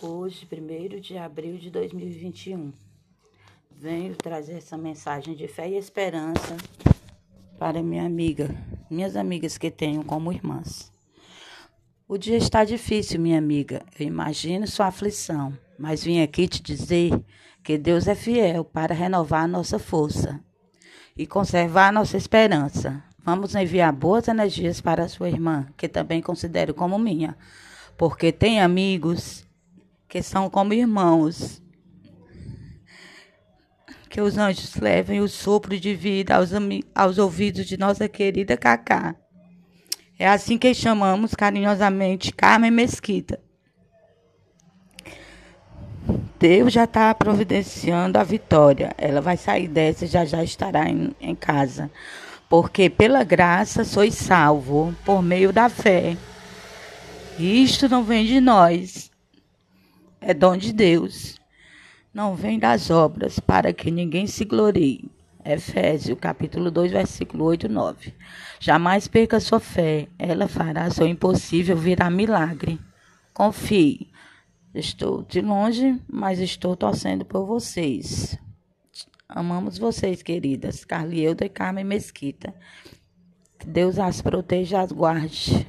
Hoje, 1 de abril de 2021, venho trazer essa mensagem de fé e esperança para minha amiga, minhas amigas que tenho como irmãs. O dia está difícil, minha amiga. Eu imagino sua aflição, mas vim aqui te dizer que Deus é fiel para renovar a nossa força e conservar a nossa esperança. Vamos enviar boas energias para a sua irmã, que também considero como minha, porque tem amigos que são como irmãos. Que os anjos levem o sopro de vida aos, aos ouvidos de nossa querida Cacá. É assim que chamamos carinhosamente Carmen Mesquita. Deus já está providenciando a vitória. Ela vai sair dessa e já já estará em, em casa. Porque pela graça sois salvo por meio da fé. Isto não vem de nós, é dom de Deus. Não vem das obras, para que ninguém se glorie. Efésios, capítulo 2, versículo 8 e 9. Jamais perca sua fé, ela fará seu impossível virar milagre. Confie. Estou de longe, mas estou torcendo por vocês. Amamos vocês, queridas. Carlieuda e Carmen Mesquita. Que Deus as proteja e as guarde.